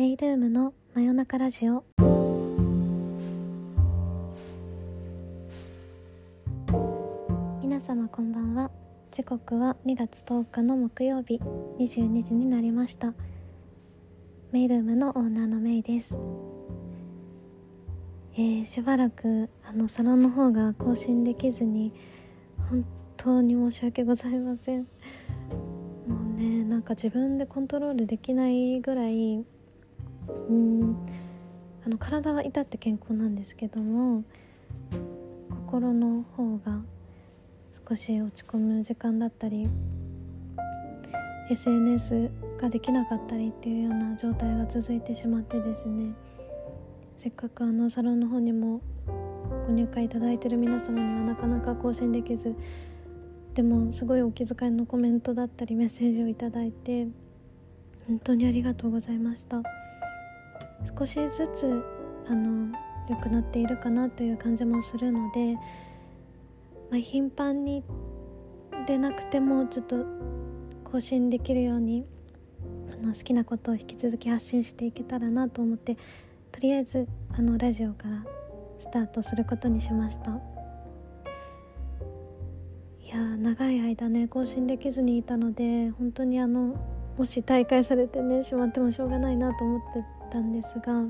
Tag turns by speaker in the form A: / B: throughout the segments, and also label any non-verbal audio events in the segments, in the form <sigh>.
A: メイルームの真夜中ラジオ。皆様こんばんは。時刻は2月10日の木曜日。22時になりました。メイルームのオーナーのメイです。えー、しばらくあのサロンの方が更新できずに本当に申し訳ございません。もうねなんか自分でコントロールできないぐらいうんあの体は至って健康なんですけども心の方が少し落ち込む時間だったり SNS ができなかったりっていうような状態が続いてしまってですねせっかくあのサロンの方にもご入会いただいてる皆様にはなかなか更新できずでもすごいお気遣いのコメントだったりメッセージをいただいて本当にありがとうございました。少しずつあの良くなっているかなという感じもするので、まあ、頻繁にでなくてもちょっと更新できるようにあの好きなことを引き続き発信していけたらなと思ってとりあえずあのラジオからスタートすることにしました。いや長い間ね更新できずにいたので本当にあのもし大会されてねしまってもしょうがないなと思ってったんですが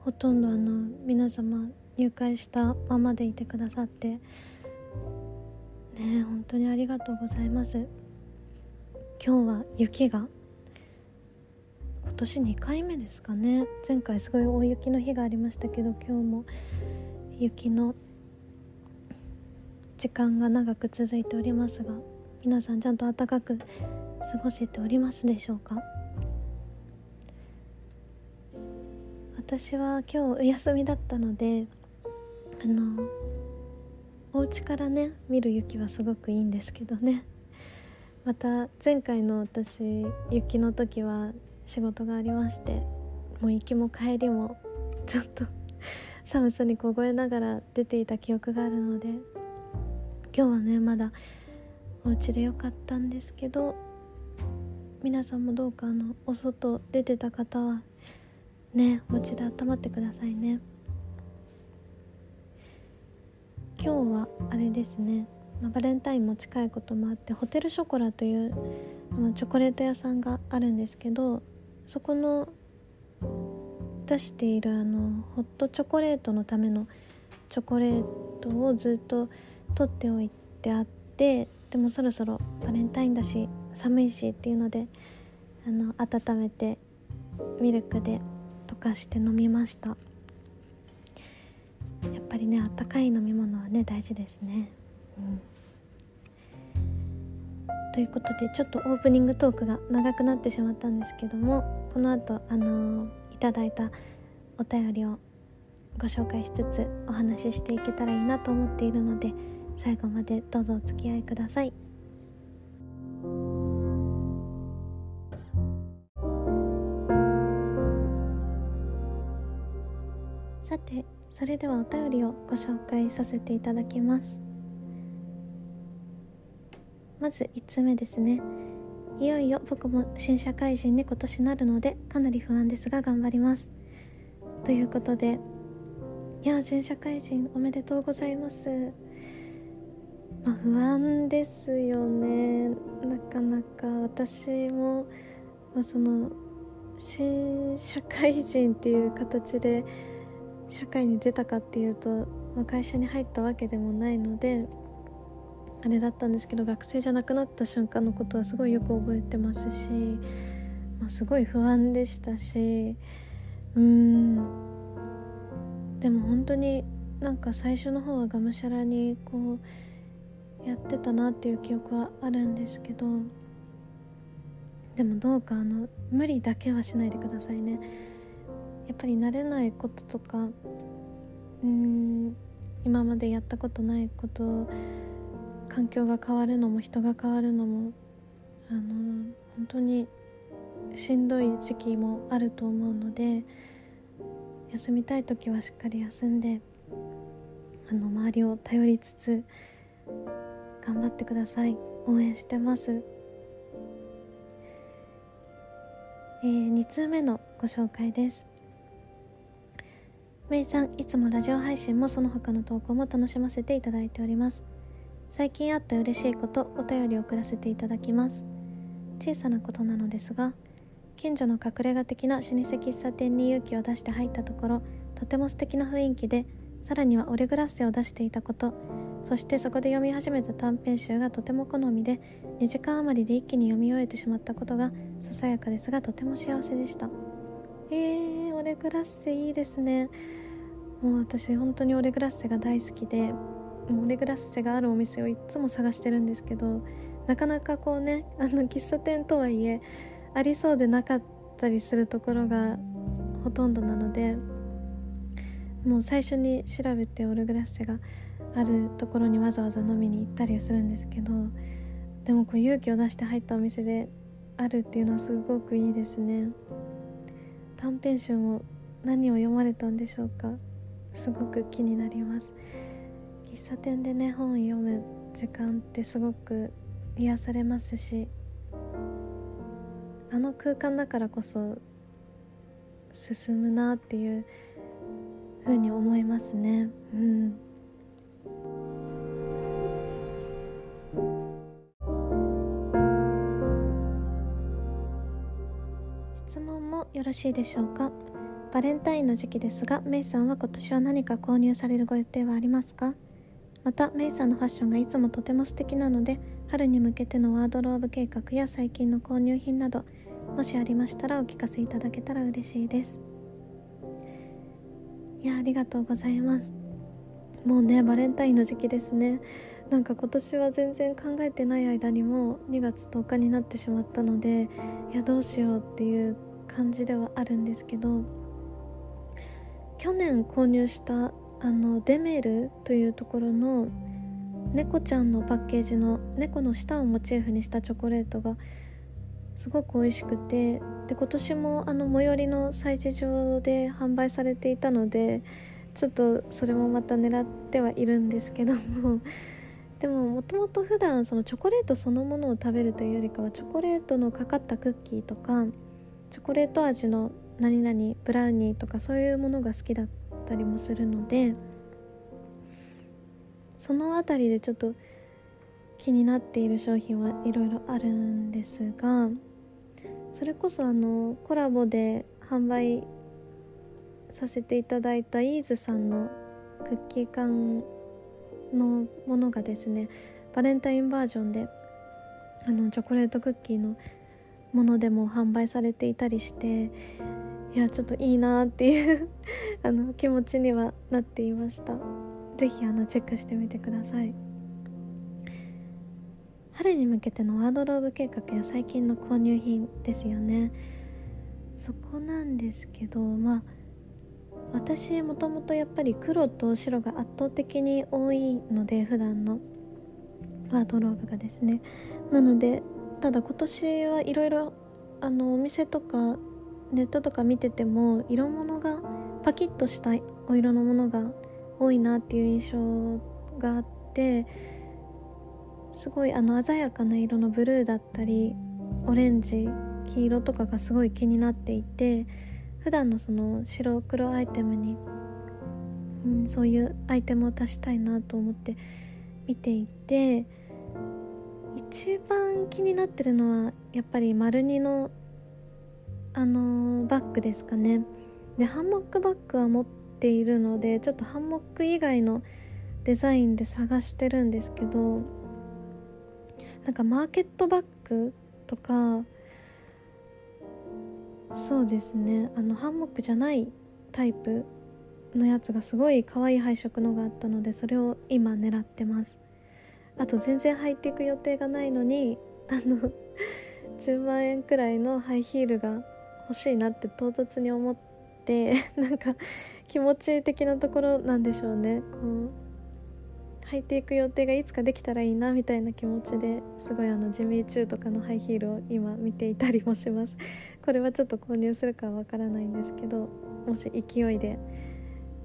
A: ほとんどあの皆様入会したままでいてくださってね本当にありがとうございます。今日は雪が今年2回目ですかね。前回すごい大雪の日がありましたけど今日も雪の時間が長く続いておりますが皆さんちゃんと暖かく過ごせておりますでしょうか？私は今日お休みだったのであのお家からね見る雪はすごくいいんですけどね。また前回の私雪の時は仕事がありましてもう行きも帰りもちょっと寒さに凍えながら出ていた記憶があるので今日はねまだお家でよかったんですけど皆さんもどうかあのお外出てた方はねお家で温まってくださいね。今日はあれですね、まあ、バレンタインも近いこともあってホテルショコラというあのチョコレート屋さんがあるんですけどそこの出しているあのホットチョコレートのためのチョコレートをずっと取っておいてあってでもそろそろバレンタインだし寒いしっていうのであの温めてミルクでかして飲みました。やっぱりねあったかい飲み物はね大事ですね。うん。ということでちょっとオープニングトークが長くなってしまったんですけどもこの後あのー、いただいたお便りをご紹介しつつお話ししていけたらいいなと思っているので最後までどうぞお付き合いください。てそれではお便りをご紹介させていただきます。まず1つ目ですね。いよいよ僕も新社会人に今年なるのでかなり不安ですが頑張ります。ということでいや新社会人おめでとうございます。まあ、不安ですよね。なかなか私も、まあ、その新社会人っていう形で社会に出たかっていうと、まあ、会社に入ったわけでもないのであれだったんですけど学生じゃなくなった瞬間のことはすごいよく覚えてますし、まあ、すごい不安でしたしうんでも本当になんか最初の方はがむしゃらにこうやってたなっていう記憶はあるんですけどでもどうかあの無理だけはしないでくださいね。やっぱり慣れないこととかうん今までやったことないこと環境が変わるのも人が変わるのもあの本当にしんどい時期もあると思うので休みたい時はしっかり休んであの周りを頼りつつ頑張ってください。応援してます。えー、2通目のご紹介です。めいさんいつもラジオ配信もその他の投稿も楽しませていただいております。最近あった嬉しいことお便りを送らせていただきます。小さなことなのですが近所の隠れ家的な老舗喫茶店に勇気を出して入ったところとても素敵な雰囲気でさらにはオレグラッセを出していたことそしてそこで読み始めた短編集がとても好みで2時間余りで一気に読み終えてしまったことがささやかですがとても幸せでした。えー、オレグラッセいいですね。もう私本当にオレグラッセが大好きでオレグラッセがあるお店をいつも探してるんですけどなかなかこうねあの喫茶店とはいえありそうでなかったりするところがほとんどなのでもう最初に調べてオレグラッセがあるところにわざわざ飲みに行ったりするんですけどでもこう勇気を出して入ったお店であるっていうのはすごくいいですね。短編集も何を読まれたんでしょうか。すごく気になります。喫茶店でね本読む時間ってすごく癒されますしあの空間だからこそ進むなっていうふうに思いますね。うん。質問もよろしいでしょうか？バレンタインの時期ですがメイさんは今年は何か購入されるご予定はありますか？またメイさんのファッションがいつもとても素敵なので春に向けてのワードローブ計画や最近の購入品などもしありましたらお聞かせいただけたら嬉しいです。いやありがとうございます。もうねバレンタインの時期ですね。なんか今年は全然考えてない間にも2月10日になってしまったのでいやどうしようっていう感じではあるんですけど去年購入したあのデメルというところの猫ちゃんのパッケージの猫の舌をモチーフにしたチョコレートがすごく美味しくてで今年もあの最寄りの催事場で販売されていたのでちょっとそれもまた狙ってはいるんですけども <laughs> でももともと普段そのチョコレートそのものを食べるというよりかはチョコレートのかかったクッキーとかチョコレート味の何々ブラウニーとかそういうものが好きだったりもするのでその辺りでちょっと気になっている商品はいろいろあるんですがそれこそあのコラボで販売させていただいたイーズさんのクッキー缶のものがですねバレンタインバージョンであのチョコレートクッキーのものでも販売されていたりしていやちょっといいなっていう <laughs> あの気持ちにはなっていました。是非チェックしてみてください。春に向けてのワードローブ計画や最近の購入品ですよね。そこなんですけどまあ私もともとやっぱり黒と白が圧倒的に多いので普段のワードローブがですね。なのでただ今年はいろいろあのお店とかネットとか見てても色物がパキッとしたお色のものが多いなっていう印象があってすごいあの鮮やかな色のブルーだったりオレンジ黄色とかがすごい気になっていて普段のその白黒アイテムに、うん、そういうアイテムを足したいなと思って見ていて一番気になってるのはやっぱり丸二のあのー、バッグですかね。でハンモックバッグは持っているのでちょっとハンモック以外のデザインで探してるんですけどなんかマーケットバッグとかそうですね。あのハンモックじゃないタイプのやつがすごい可愛い配色のがあったのでそれを今狙ってます。あと全然履いていく予定がないのにあの <laughs> 10万円くらいのハイヒールが欲しいなって唐突に思って <laughs> なんか気持ち的なところなんでしょうね。こう履いていく予定がいつかできたらいいなみたいな気持ちですごいあのジミーチューとかのハイヒールを今見ていたりもします。<laughs> これはちょっと購入するかはわからないんですけどもし勢いで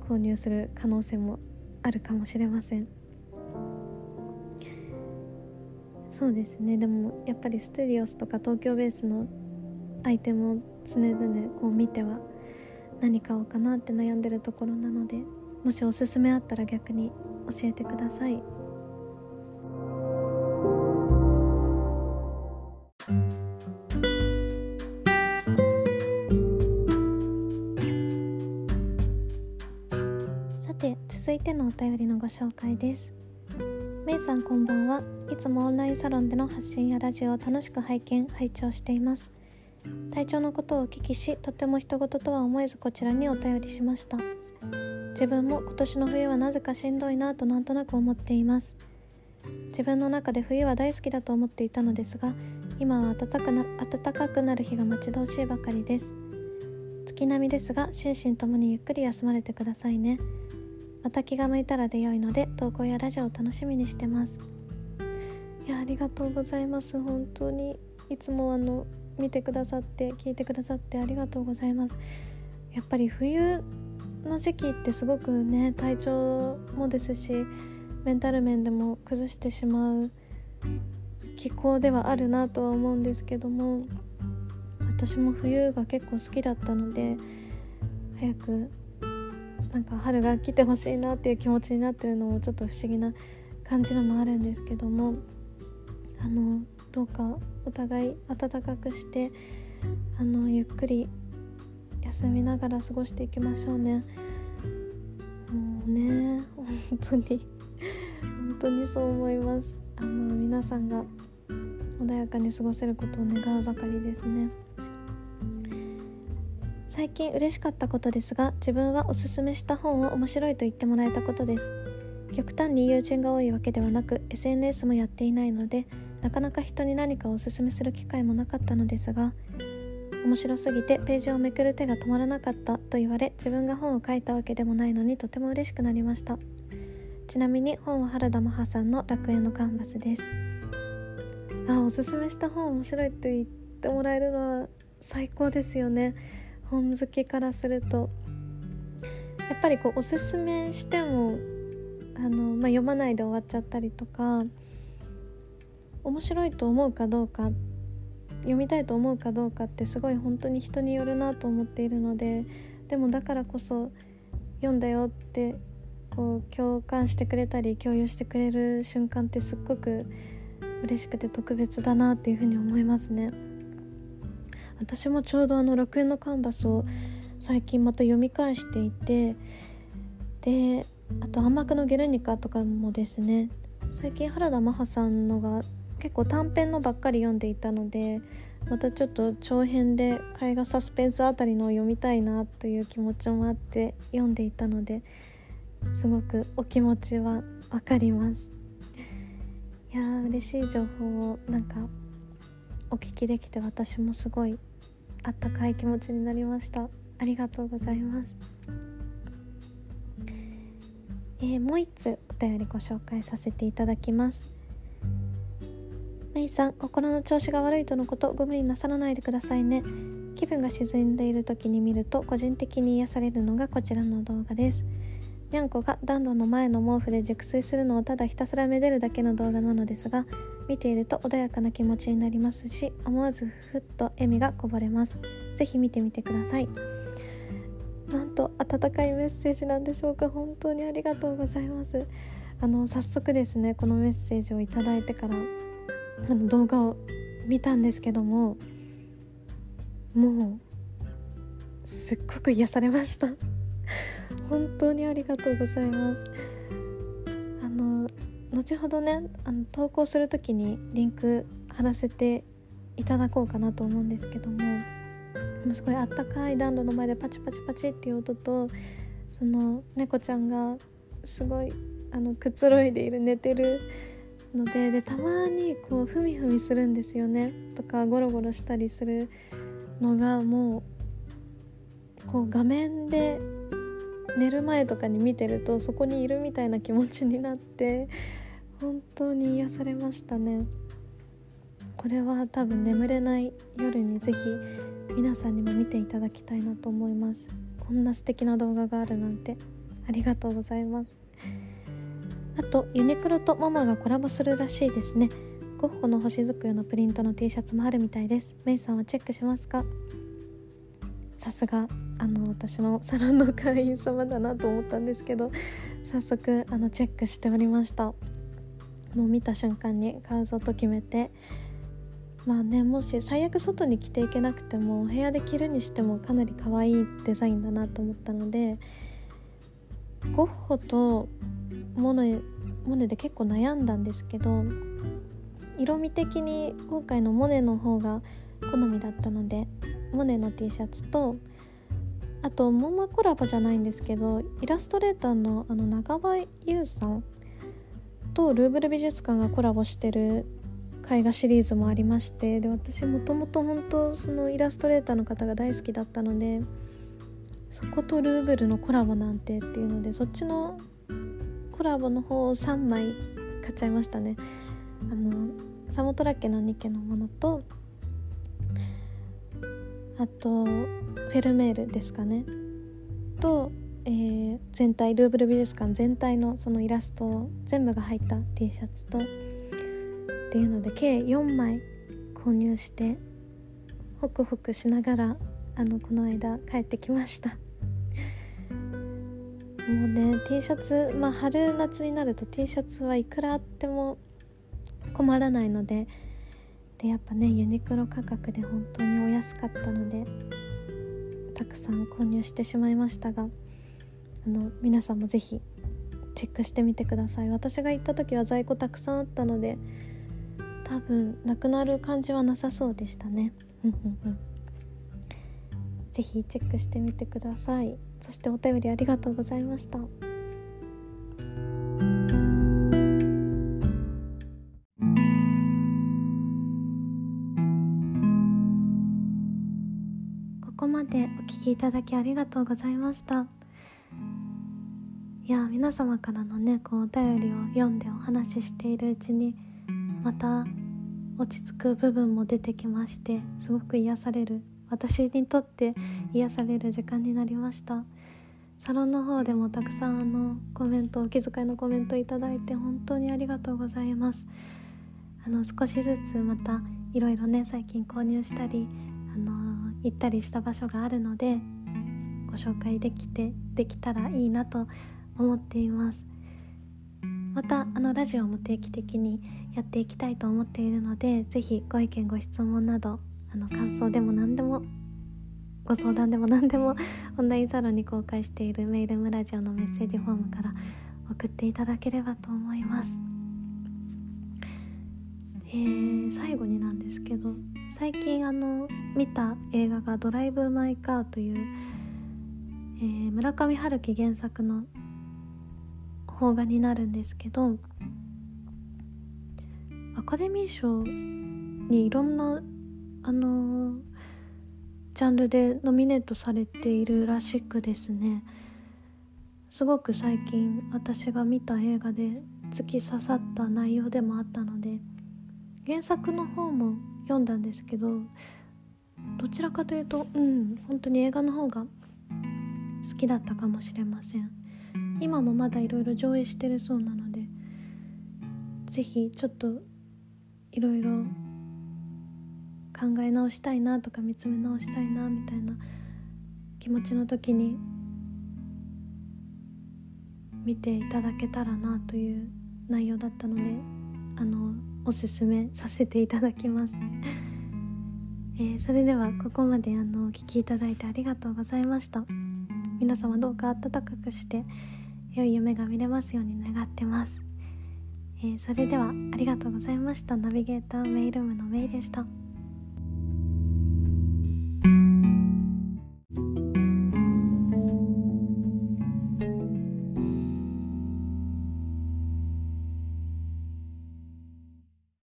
A: 購入する可能性もあるかもしれません。そうですね。でもやっぱりステディオスとか東京ベースのアイテムを常々こう見ては何買おうかなって悩んでるところなのでもしおすすめあったら逆に教えてください。さて続いてのお便りのご紹介です。めいさんこんばんは。いつもオンラインサロンでの発信やラジオを楽しく拝見拝聴しています。体調のことをお聞きしとても人事とは思えずこちらにお便りしました。自分も今年の冬はなぜかしんどいなとなんとなく思っています。自分の中で冬は大好きだと思っていたのですが今は暖かな暖かくなる日が待ち遠しいばかりです。月並みですが心身ともにゆっくり休まれてくださいね。また気が向いたらで良いので投稿やラジオを楽しみにしてます。いやありがとうございます。本当に。いつもあの見てくださって聞いてくださってありがとうございます。やっぱり冬の時期ってすごくね体調もですしメンタル面でも崩してしまう気候ではあるなとは思うんですけども私も冬が結構好きだったので早くなんか春が来てほしいなっていう気持ちになってるのもちょっと不思議な感じのもあるんですけどもあのどうかお互い暖かくしてあのゆっくり休みながら過ごしていきましょうね。もうね本当に本当にそう思います。あの皆さんが穏やかに過ごせることを願うばかりですね。最近嬉しかったことですが自分はおすすめした本を面白いと言ってもらえたことです。極端に友人が多いわけではなく SNS もやっていないのでなかなか人に何かをおすすめする機会もなかったのですが面白すぎてページをめくる手が止まらなかったと言われ自分が本を書いたわけでもないのにとても嬉しくなりました。ちなみに本は原田マハさんの楽園のカンバスです。あおすすめした本面白いって言ってもらえるのは最高ですよね。本好きからすると。やっぱりこうおすすめしてもあの、まあ、読まないで終わっちゃったりとか面白いと思うかどうか読みたいと思うかどうかってすごい本当に人によるなと思っているのででもだからこそ読んだよってこう共感してくれたり共有してくれる瞬間ってすっごく嬉しくて特別だなっていうふうに思いますね。私もちょうどあの楽園のカンバスを最近また読み返していてであと「暗幕のゲルニカ」とかもですね最近原田マハさんのが結構短編のばっかり読んでいたのでまたちょっと長編で絵画サスペンスあたりのを読みたいなという気持ちもあって読んでいたのですごくお気持ちは分かります。いやー嬉しい情報をなんかお聞きできて私もすごいあったかい気持ちになりました。ありがとうございます。えー、もう一つお便りご紹介させていただきます。メイさん心の調子が悪いとのことご無理なさらないでくださいね。気分が沈んでいる時に見ると個人的に癒されるのがこちらの動画です。にゃんこが暖炉の前の毛布で熟睡するのをただひたすらめでるだけの動画なのですが見ていると穏やかな気持ちになりますし思わずふっと笑みがこぼれます。ぜひ見てみてください。なんと温かいメッセージなんでしょうか。本当にありがとうございます。あの早速ですねこのメッセージをいただいてからあの動画を見たんですけどももうすっごく癒されました。<laughs> 本当にありがとうございます。あの後ほどねあの投稿する時にリンク貼らせていただこうかなと思うんですけどもすごいあったかい暖炉の前でパチパチパチっていう音とその猫ちゃんがすごいあのくつろいでいる寝てるのででたまにこうふみふみするんですよね。とかゴロゴロしたりするのがもうこう画面で寝る前とかに見てるとそこにいるみたいな気持ちになって本当に癒されましたね。これは多分眠れない夜にぜひ皆さんにも見ていただきたいなと思います。こんな素敵な動画があるなんてありがとうございます。あとユニクロとママがコラボするらしいですね。ゴッホの星机のプリントの T シャツもあるみたいです。メイさんはチェックしますか？さすがあの私のサロンの会員様だなと思ったんですけど早速あのチェックしておりました。もう見た瞬間に買うぞと決めて。まあねもし最悪外に着ていけなくてもお部屋で着るにしてもかなり可愛いデザインだなと思ったのでゴッホとモネモネで結構悩んだんですけど色味的に今回のモネの方が好みだったのでモネの T シャツとあとモンマコラボじゃないんですけどイラストレーターのあの長場優さんとルーブル美術館がコラボしてる絵画シリーズもありましてで私もともと本当そのイラストレーターの方が大好きだったのでそことルーブルのコラボなんてっていうのでそっちのコラボの方を3枚買っちゃいましたね。あのサモトラ家の2家のものとあとフェルメールですかね。と、えー、全体ルーブル美術館全体のそのイラスト全部が入った T シャツとっていうので計4枚購入してホクホクしながらあのこの間帰ってきました。もうね T シャツまあ春夏になると T シャツはいくらあっても困らないのででやっぱねユニクロ価格で本当にお安かったのでたくさん購入してしまいましたがあの皆さんも是非チェックしてみてください。私が行った時は在庫たくさんあったので多分なくなる感じはなさそうでしたね。是非チェックしてみてください。そしてお便りありがとうございました。ここまでお聞きいただきありがとうございました。いや皆様からのねこうお便りを読んでお話ししているうちにまた落ち着く部分も出てきましてすごく癒される私にとって癒される時間になりました。サロンの方でもたくさんあのコメントお気遣いのコメントいただいて本当にありがとうございます。あの少しずつまたいろいろね最近購入したりあの行ったりした場所があるのでご紹介できてできたらいいなと思っています。またあのラジオも定期的にやっていきたいと思っているので是非ご意見ご質問などあの感想でも何でもご相談でも何でも <laughs> オンラインサロンに公開しているメールムラジオのメッセージフォームから送っていただければと思います。えー、最後になんですけど最近あの見た映画が「ドライブ・マイ・カー」という、えー、村上春樹原作の邦画になるんですけどアカデミー賞にいろんなあのー、ジャンルでノミネートされているらしくですね。すごく最近私が見た映画で突き刺さった内容でもあったので原作の方も読んだんですけどどちらかというとうん本当に映画の方が好きだったかもしれません。今もまだいろいろ上映してるそうなので是非ちょっといろいろ考え直したいなとか見つめ直したいなみたいな気持ちの時に見ていただけたらなという内容だったのであのおすすめさせていただきます。<laughs> えー、それではここまであのお聞きいただいてありがとうございました。皆様どうか暖かくして良い夢が見れますように願ってます、えー、それではありがとうございました。ナビゲーターメイルームのメイでした。